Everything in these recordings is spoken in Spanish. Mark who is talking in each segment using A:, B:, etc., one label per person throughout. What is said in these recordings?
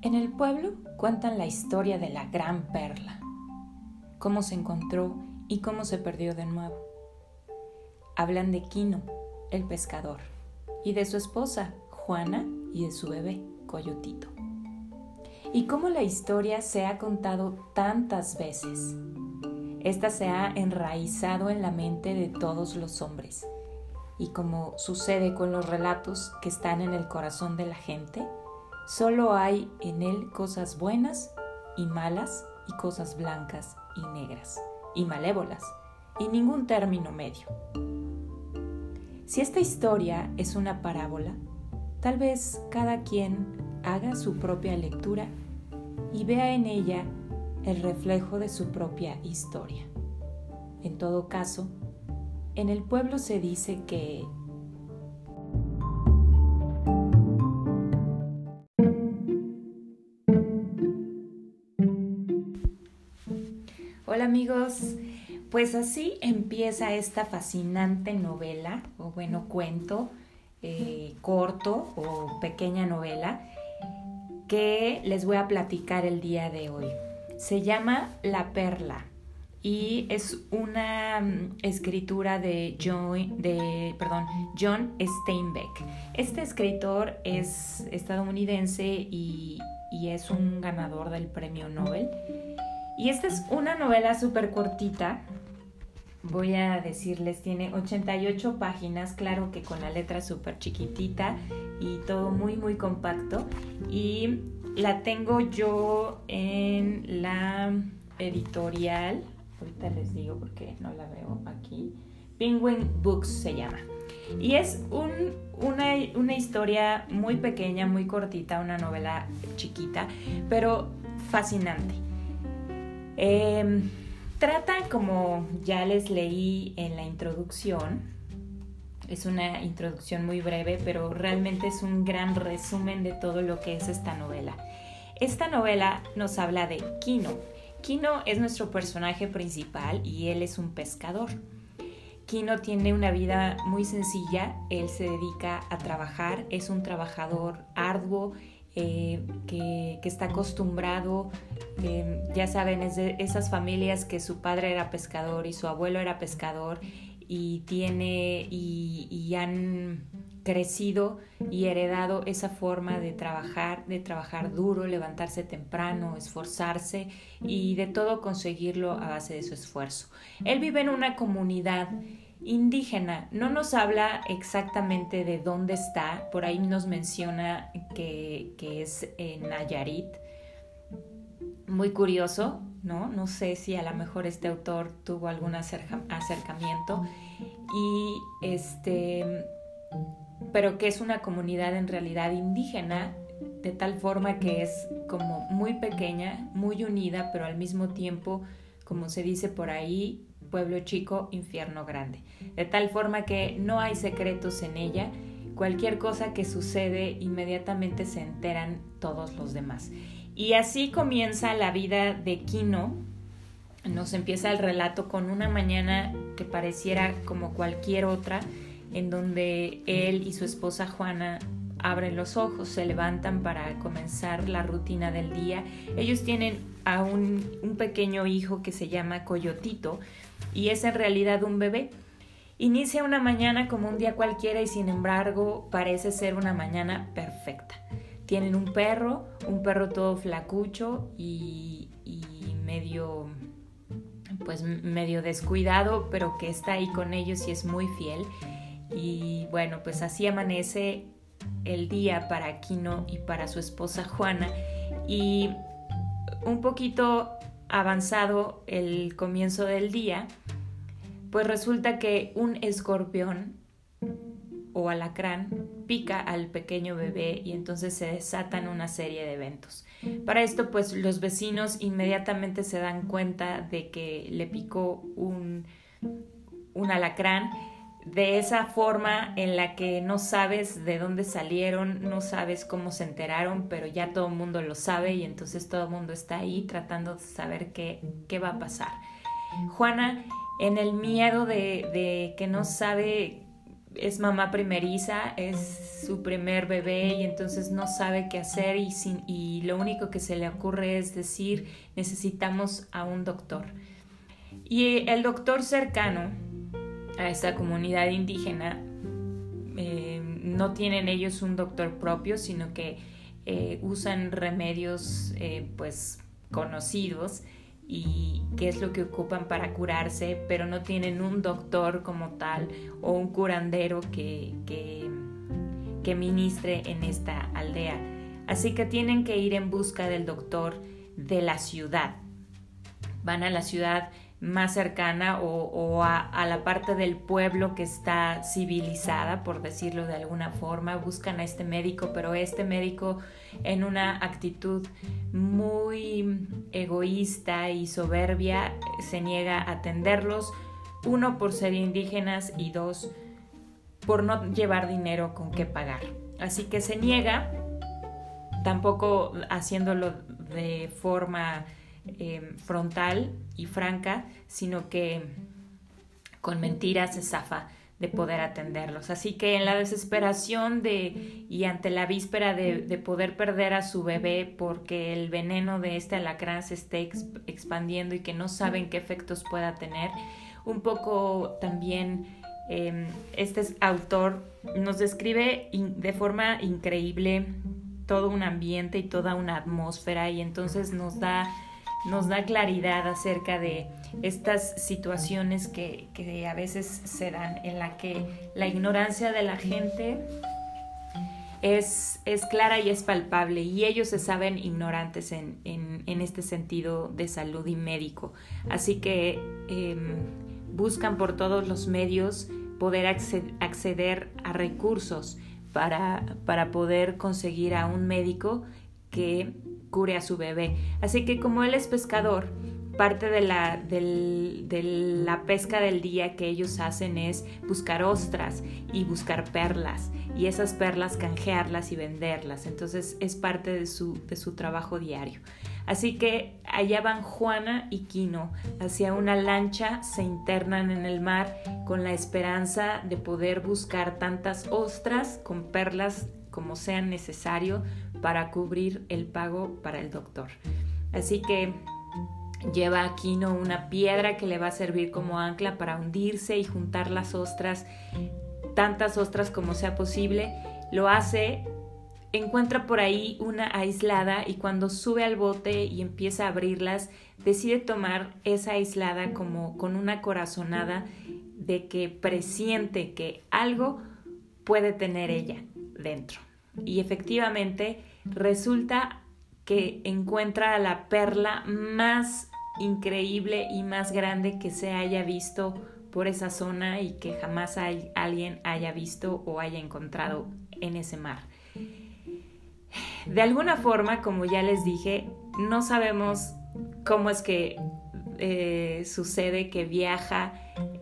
A: En el pueblo cuentan la historia de la gran perla, cómo se encontró y cómo se perdió de nuevo. Hablan de Quino, el pescador, y de su esposa, Juana, y de su bebé, Coyotito. Y cómo la historia se ha contado tantas veces. Esta se ha enraizado en la mente de todos los hombres. Y como sucede con los relatos que están en el corazón de la gente, Solo hay en él cosas buenas y malas y cosas blancas y negras y malévolas y ningún término medio. Si esta historia es una parábola, tal vez cada quien haga su propia lectura y vea en ella el reflejo de su propia historia. En todo caso, en el pueblo se dice que amigos, pues así empieza esta fascinante novela, o bueno, cuento eh, corto o pequeña novela que les voy a platicar el día de hoy. Se llama La Perla y es una mm, escritura de John, de, perdón, John Steinbeck. Este escritor es estadounidense y, y es un ganador del premio Nobel. Y esta es una novela súper cortita. Voy a decirles, tiene 88 páginas, claro que con la letra súper chiquitita y todo muy, muy compacto. Y la tengo yo en la editorial, ahorita les digo porque no la veo aquí, Penguin Books se llama. Y es una, una historia muy pequeña, muy cortita, una novela chiquita, pero fascinante. Em, trata, como ya les leí en la introducción, es una introducción muy breve, pero realmente es un gran resumen de todo lo que es esta novela. Esta novela nos habla de Kino. Kino es nuestro personaje principal y él es un pescador. Kino tiene una vida muy sencilla, él se dedica a trabajar, es un trabajador arduo eh, que, está acostumbrado, eh, ya saben, es de esas familias que su padre era pescador y su abuelo era pescador y tiene y, han crecido y heredado esa forma de trabajar, de trabajar duro, levantarse temprano, esforzarse y de todo conseguirlo a base de su esfuerzo. Él vive en una comunidad indígena. No nos habla exactamente de dónde está, por ahí nos menciona que, es en Nayarit. Muy curioso, ¿no? No sé si a lo mejor este autor tuvo algún acercamiento y este pero que es una comunidad en realidad indígena de tal forma que es como muy pequeña, muy unida, pero al mismo tiempo, como se dice por ahí, pueblo chico, infierno grande. De tal forma que no hay secretos en ella, cualquier cosa que sucede inmediatamente se enteran todos los demás. Y así comienza la vida de Kino. Nos empieza el relato con una mañana que pareciera como cualquier otra, en donde él y su esposa Juana abren los ojos, se levantan para comenzar la rutina del día. Ellos tienen a un, un pequeño hijo que se llama Coyotito, y es en realidad un bebé. Inicia una mañana como un día cualquiera y sin embargo parece ser una mañana perfecta. Tienen un perro, un perro todo flacucho y, medio pues medio descuidado, pero que está ahí con ellos y es muy fiel. Y bueno, pues así amanece el día para Kino y para su esposa Juana. Y un poquito avanzado el comienzo del día, pues resulta que un escorpión o alacrán pica al pequeño bebé y entonces se desatan una serie de eventos. Para esto, pues los vecinos inmediatamente se dan cuenta de que le picó un, un alacrán de esa forma en la que no sabes de dónde salieron, no sabes cómo se enteraron, pero ya todo el mundo lo sabe y entonces todo el mundo está ahí tratando de saber qué, qué va a pasar. Juana, en el miedo de, de que no sabe es mamá primeriza, es su primer bebé y entonces no sabe qué hacer y, y lo único que se le ocurre es decir, necesitamos a un doctor. Y el doctor cercano a esta comunidad indígena, eh, no tienen ellos un doctor propio, sino que eh, usan remedios eh, pues conocidos y qué es lo que ocupan para curarse, pero no tienen un doctor como tal o un curandero que, que, que ministre en esta aldea. Así que tienen que ir en busca del doctor de la ciudad. Van a la ciudad más cercana o, a, la parte del pueblo que está civilizada, por decirlo de alguna forma, buscan a este médico, pero este médico en una actitud muy egoísta y soberbia se niega a atenderlos, uno por ser indígenas y dos por no llevar dinero con qué pagar. Así que se niega, tampoco haciéndolo de forma Em, frontal y franca, sino que con mentiras se zafa de poder atenderlos. Así que en la desesperación de y ante la víspera de, poder perder a su bebé porque el veneno de este alacrán se esté expandiendo y que no saben qué efectos pueda tener, un poco también em, este autor nos describe de forma increíble todo un ambiente y toda una atmósfera y entonces nos da nos da claridad acerca de estas situaciones que, a veces se dan en la que la ignorancia de la gente es, es clara y es palpable y ellos se saben ignorantes en, este sentido de salud y médico. Así que em, buscan por todos los medios poder acceder a recursos para, para poder conseguir a un médico que cure a su bebé. Así que como él es pescador, parte de la, de la pesca del día que ellos hacen es buscar ostras y buscar perlas y esas perlas canjearlas y venderlas. Entonces es parte de su, de su trabajo diario. Así que allá van Juana y Quino hacia una lancha, se internan en el mar con la esperanza de poder buscar tantas ostras con perlas como sea necesario para cubrir el pago para el doctor. Así que lleva a Kino una piedra que le va a servir como ancla para hundirse y juntar las ostras, tantas ostras como sea posible. Lo hace, encuentra por ahí una aislada y cuando sube al bote y empieza a abrirlas, decide tomar esa aislada como con una corazonada de que presiente que algo puede tener ella dentro. Y efectivamente resulta que encuentra la perla más increíble y más grande que se haya visto por esa zona y que jamás alguien haya visto o haya encontrado en ese mar. De alguna forma, como ya les dije, no sabemos cómo es que eh, sucede que viaja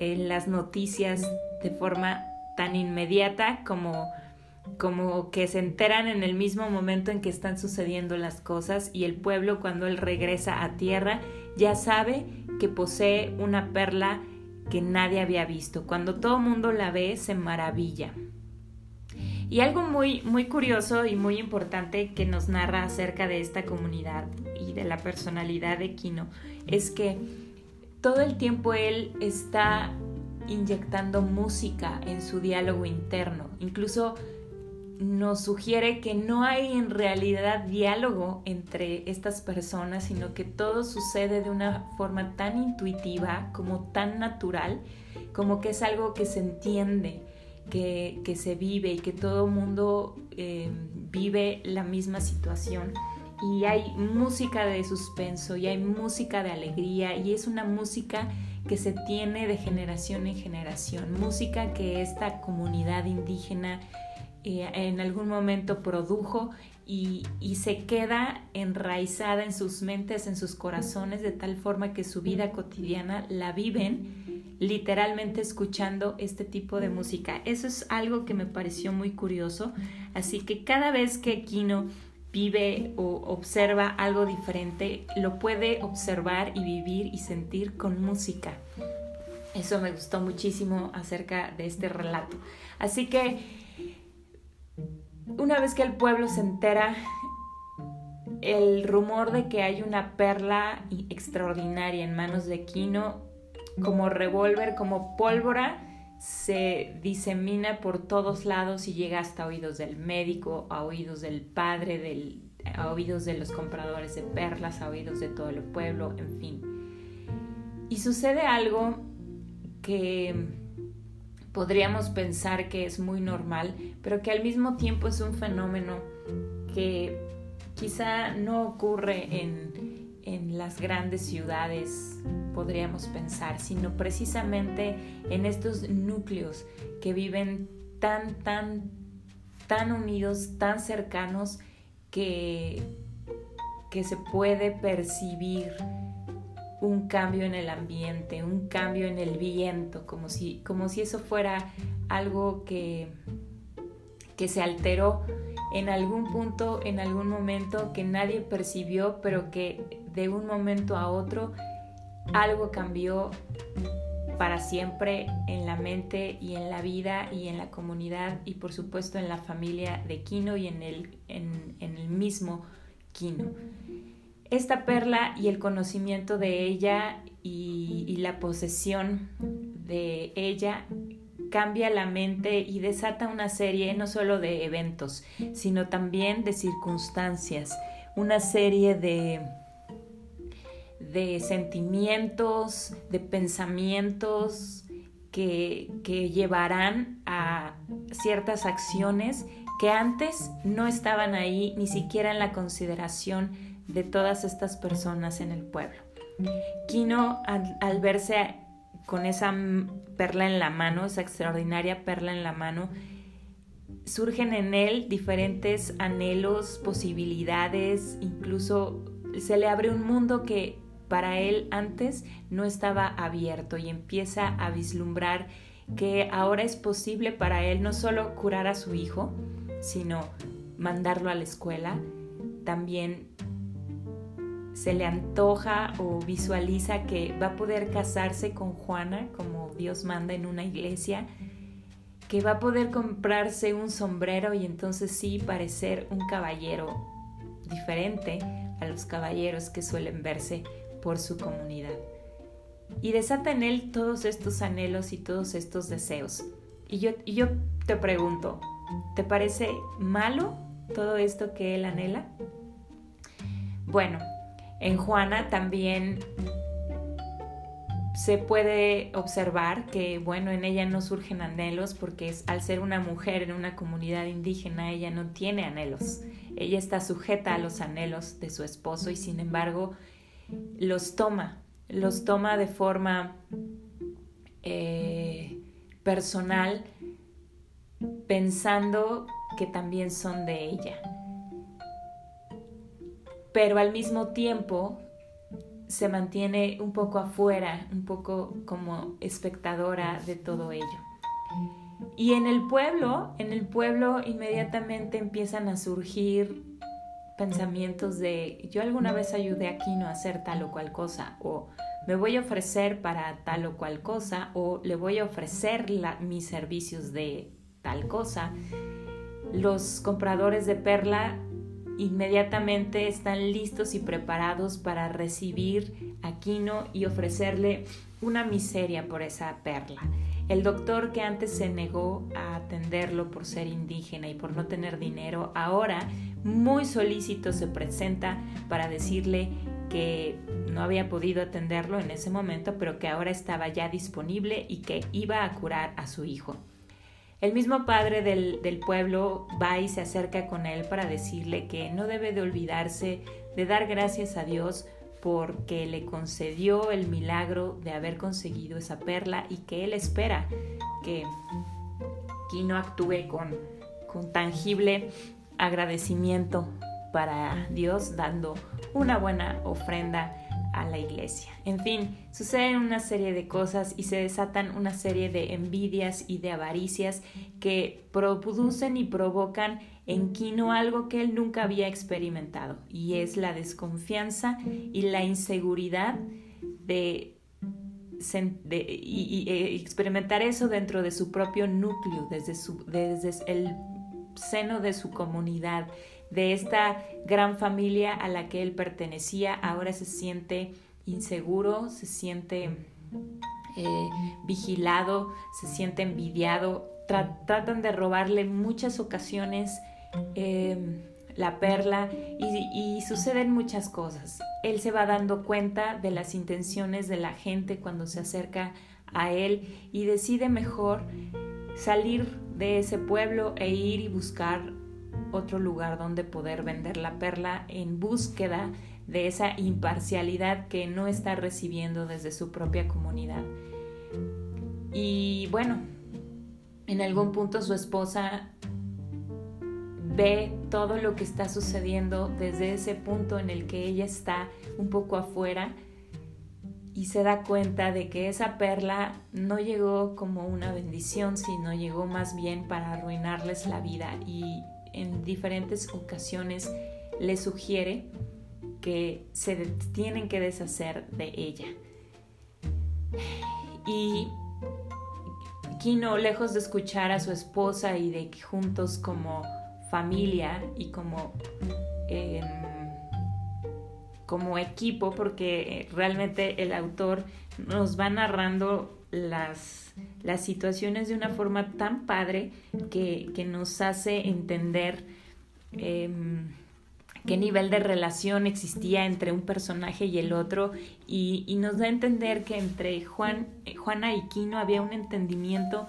A: en las noticias de forma tan inmediata como como que se enteran en el mismo momento en que están sucediendo las cosas y el pueblo cuando él regresa a tierra ya sabe que posee una perla que nadie había visto. Cuando todo mundo la ve se maravilla. Y algo muy, muy curioso y muy importante que nos narra acerca de esta comunidad y de la personalidad de Kino es que todo el tiempo él está inyectando música en su diálogo interno. Incluso nos sugiere que no hay en realidad diálogo entre estas personas, sino que todo sucede de una forma tan intuitiva, como tan natural, como que es algo que se entiende, que, se vive y que todo mundo eh, vive la misma situación. Y hay música de suspenso y hay música de alegría y es una música que se tiene de generación en generación, música que esta comunidad indígena en algún momento produjo y, se queda enraizada en sus mentes, en sus corazones, de tal forma que su vida cotidiana la viven literalmente escuchando este tipo de música. Eso es algo que me pareció muy curioso, así que cada vez que Kino vive o observa algo diferente, lo puede observar y vivir y sentir con música. Eso me gustó muchísimo acerca de este relato. Así que una vez que el pueblo se entera, el rumor de que hay una perla extraordinaria en manos de Kino, como revólver, como pólvora, se disemina por todos lados y llega hasta oídos del médico, a oídos del padre, a oídos de los compradores de perlas, a oídos de todo el pueblo, en fin. Y sucede algo que podríamos pensar que es muy normal, pero que al mismo tiempo es un fenómeno que quizá no ocurre en, en las grandes ciudades, podríamos pensar, sino precisamente en estos núcleos que viven tan, tan, tan unidos, tan cercanos, que, que se puede percibir un cambio en el ambiente, un cambio en el viento, como si, como si eso fuera algo que, que se alteró en algún punto, en algún momento que nadie percibió, pero que de un momento a otro algo cambió para siempre en la mente y en la vida y en la comunidad y por supuesto en la familia de Kino y en el, en, el mismo Kino. Esta perla y el conocimiento de ella y, la posesión de ella cambia la mente y desata una serie no solo de eventos, sino también de circunstancias, una serie de, de sentimientos, de pensamientos que, que llevarán a ciertas acciones que antes no estaban ahí ni siquiera en la consideración de todas estas personas en el pueblo. Kino, al, verse con esa perla en la mano, esa extraordinaria perla en la mano, surgen en él diferentes anhelos, posibilidades, incluso se le abre un mundo que para él antes no estaba abierto y empieza a vislumbrar que ahora es posible para él no solo curar a su hijo, sino mandarlo a la escuela, también se le antoja o visualiza que va a poder casarse con Juana, como Dios manda en una iglesia, que va a poder comprarse un sombrero y entonces sí parecer un caballero diferente a los caballeros que suelen verse por su comunidad. Y desata en él todos estos anhelos y todos estos deseos. Y yo, y yo te pregunto, ¿te parece malo todo esto que él anhela? Bueno, en Juana también se puede observar que, bueno, en ella no surgen anhelos porque es, al ser una mujer en una comunidad indígena, ella no tiene anhelos. Ella está sujeta a los anhelos de su esposo y sin embargo los toma, los toma de forma eh, personal pensando que también son de ella pero al mismo tiempo se mantiene un poco afuera, un poco como espectadora de todo ello. Y en el pueblo, en el pueblo inmediatamente empiezan a surgir pensamientos de yo alguna vez ayudé a Kino a hacer tal o cual cosa o me voy a ofrecer para tal o cual cosa o le voy a ofrecer mis servicios de tal cosa. Los compradores de perla inmediatamente están listos y preparados para recibir a Quino y ofrecerle una miseria por esa perla. El doctor que antes se negó a atenderlo por ser indígena y por no tener dinero, ahora muy solícito se presenta para decirle que no había podido atenderlo en ese momento, pero que ahora estaba ya disponible y que iba a curar a su hijo. El mismo padre del, pueblo va y se acerca con él para decirle que no debe de olvidarse de dar gracias a Dios porque le concedió el milagro de haber conseguido esa perla y que él espera que Kino actúe con, con tangible agradecimiento para Dios dando una buena ofrenda a la iglesia. En fin, suceden una serie de cosas y se desatan una serie de envidias y de avaricias que producen y provocan en Kino algo que él nunca había experimentado y es la desconfianza y la inseguridad de eh, experimentar eso dentro de su propio núcleo, desde el seno de su comunidad, de esta gran familia a la que él pertenecía, ahora se siente inseguro, se siente eh, vigilado, se siente envidiado, tratan de robarle muchas ocasiones em, la perla y, suceden muchas cosas. Él se va dando cuenta de las intenciones de la gente cuando se acerca a él y decide mejor salir de ese pueblo e ir y buscar otro lugar donde poder vender la perla en búsqueda de esa imparcialidad que no está recibiendo desde su propia comunidad. Y bueno, en algún punto su esposa ve todo lo que está sucediendo desde ese punto en el que ella está un poco afuera y se da cuenta de que esa perla no llegó como una bendición, sino llegó más bien para arruinarles la vida y en diferentes ocasiones le sugiere que se tienen que deshacer de ella. Y Kino, lejos de escuchar a su esposa y de que juntos como familia y como, em, como equipo, porque realmente el autor nos va narrando las, las situaciones de una forma tan padre que, nos hace entender em, qué nivel de relación existía entre un personaje y el otro y, y, nos da a entender que entre Juan, Juana y Kino había un entendimiento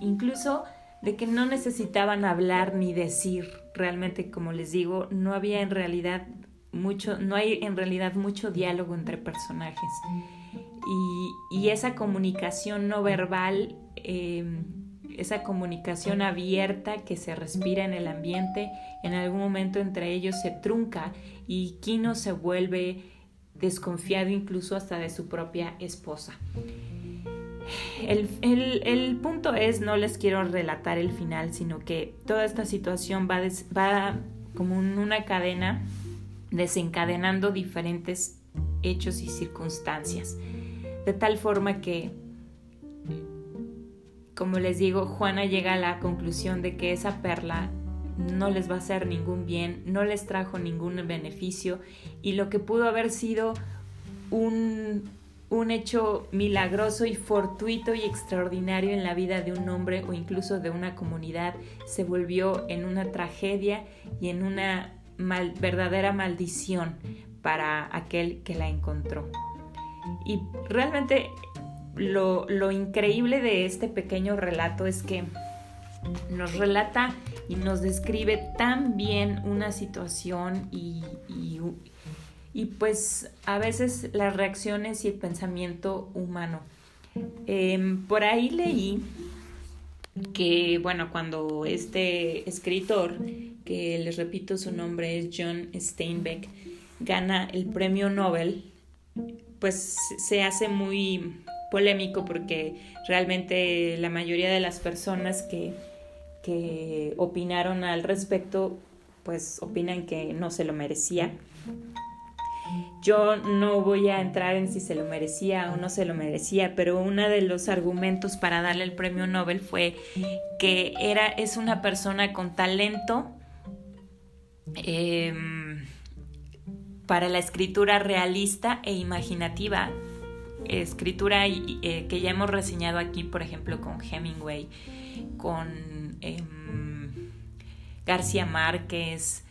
A: incluso de que no necesitaban hablar ni decir realmente como les digo no había en realidad mucho no hay en realidad mucho diálogo entre personajes y, esa comunicación no verbal em, esa comunicación abierta que se respira en el ambiente en algún momento entre ellos se trunca y Kino se vuelve desconfiado incluso hasta de su propia esposa. El, punto es, no les quiero relatar el final, sino que toda esta situación va, va como en una cadena desencadenando diferentes hechos y circunstancias. De tal forma que, como les digo, Juana llega a la conclusión de que esa perla no les va a hacer ningún bien, no les trajo ningún beneficio y lo que pudo haber sido un, un hecho milagroso y fortuito y extraordinario en la vida de un hombre o incluso de una comunidad se volvió en una tragedia y en una verdadera maldición para aquel que la encontró. Y realmente lo, increíble de este pequeño relato es que nos relata y nos describe tan bien una situación y, y pues a veces las reacciones y el pensamiento humano. Em, por ahí leí que, bueno, cuando este escritor, que les repito su nombre es John Steinbeck, gana el premio Nobel, pues se hace muy polémico porque realmente la mayoría de las personas que, que opinaron al respecto, pues opinan que no se lo merecía. Yo no voy a entrar en si se lo merecía o no se lo merecía, pero uno de los argumentos para darle el premio Nobel fue que era, es una persona con talento em, para la escritura realista e imaginativa, escritura eh, que ya hemos reseñado aquí, por ejemplo, con Hemingway, con em, García Márquez,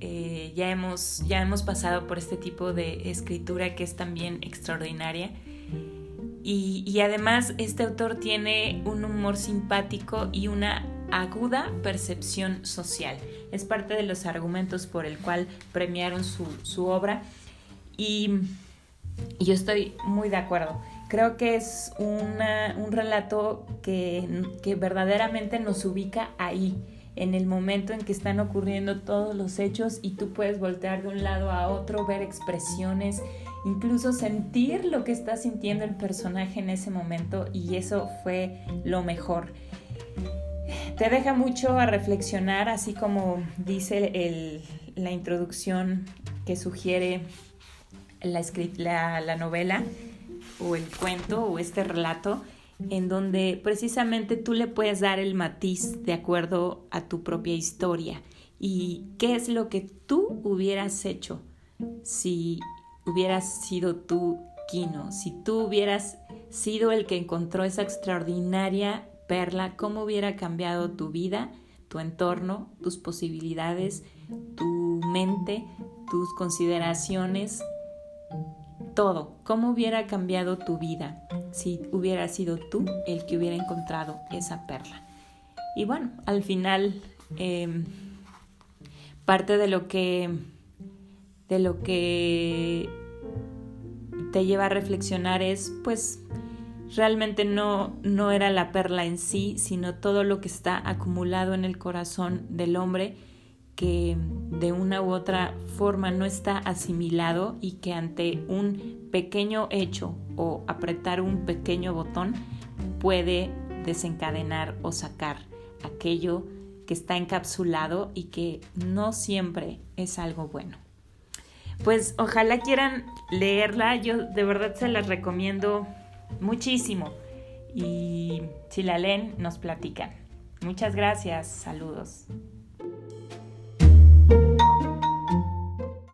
A: eh, ya, hemos, ya hemos pasado por este tipo de escritura que es también extraordinaria. Y, además este autor tiene un humor simpático y una aguda percepción social. Es parte de los argumentos por el cual premiaron su, obra y, yo estoy muy de acuerdo. Creo que es un relato que, que verdaderamente nos ubica ahí en el momento en que están ocurriendo todos los hechos y tú puedes voltear de un lado a otro, ver expresiones, incluso sentir lo que está sintiendo el personaje en ese momento y eso fue lo mejor. Te deja mucho a reflexionar, así como dice la introducción que sugiere la, la novela. o el cuento o este relato en donde precisamente tú le puedes dar el matiz de acuerdo a tu propia historia y qué es lo que tú hubieras hecho si hubieras sido tú Kino, si tú hubieras sido el que encontró esa extraordinaria perla, cómo hubiera cambiado tu vida, tu entorno, tus posibilidades, tu mente, tus consideraciones, todo, cómo hubiera cambiado tu vida si hubiera sido tú el que hubiera encontrado esa perla. Y bueno, al final em, parte de lo que de lo que te lleva a reflexionar es pues realmente no, no era la perla en sí, sino todo lo que está acumulado en el corazón del hombre que de una u otra forma no está asimilado y que ante un pequeño hecho o apretar un pequeño botón puede desencadenar o sacar aquello que está encapsulado y que no siempre es algo bueno. Pues ojalá quieran leerla, yo de verdad se las recomiendo muchísimo y si la leen nos platican. Muchas gracias, saludos.